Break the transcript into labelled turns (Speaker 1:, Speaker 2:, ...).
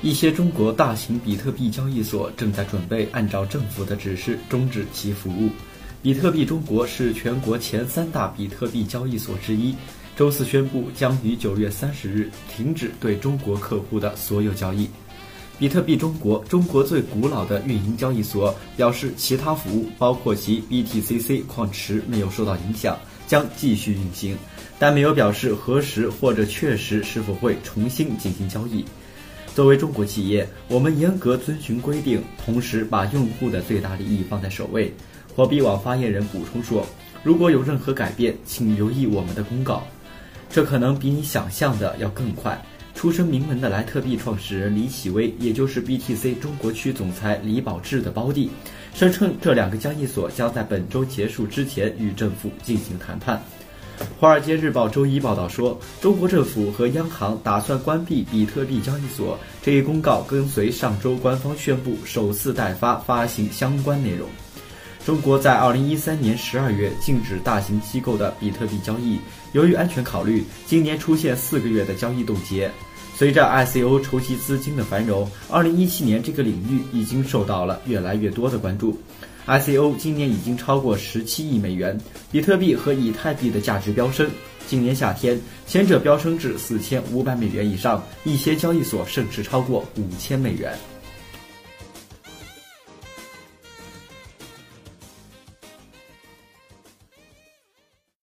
Speaker 1: 一些中国大型比特币交易所正在准备按照政府的指示终止其服务。比特币中国是全国前三大比特币交易所之一，周四宣布将于九月三十日停止对中国客户的所有交易。比特币中国，中国最古老的运营交易所，表示其他服务，包括其 BTCC 矿池没有受到影响，将继续运行，但没有表示何时或者确实是否会重新进行交易。作为中国企业，我们严格遵循规定，同时把用户的最大利益放在首位。货币网发言人补充说：“如果有任何改变，请留意我们的公告。这可能比你想象的要更快。”出身名门的莱特币创始人李启威，也就是 BTC 中国区总裁李宝志的胞弟，声称这两个交易所将在本周结束之前与政府进行谈判。《华尔街日报》周一报道说，中国政府和央行打算关闭比特币交易所。这一公告跟随上周官方宣布首次代发发行相关内容。中国在2013年12月禁止大型机构的比特币交易，由于安全考虑，今年出现四个月的交易冻结。随着 ICO 筹集资金的繁荣二零一七年这个领域已经受到了越来越多的关注。ICO 今年已经超过十七亿美元，比特币和以太币的价值飙升。今年夏天，前者飙升至四千五百美元以上，一些交易所甚至超过五千美元。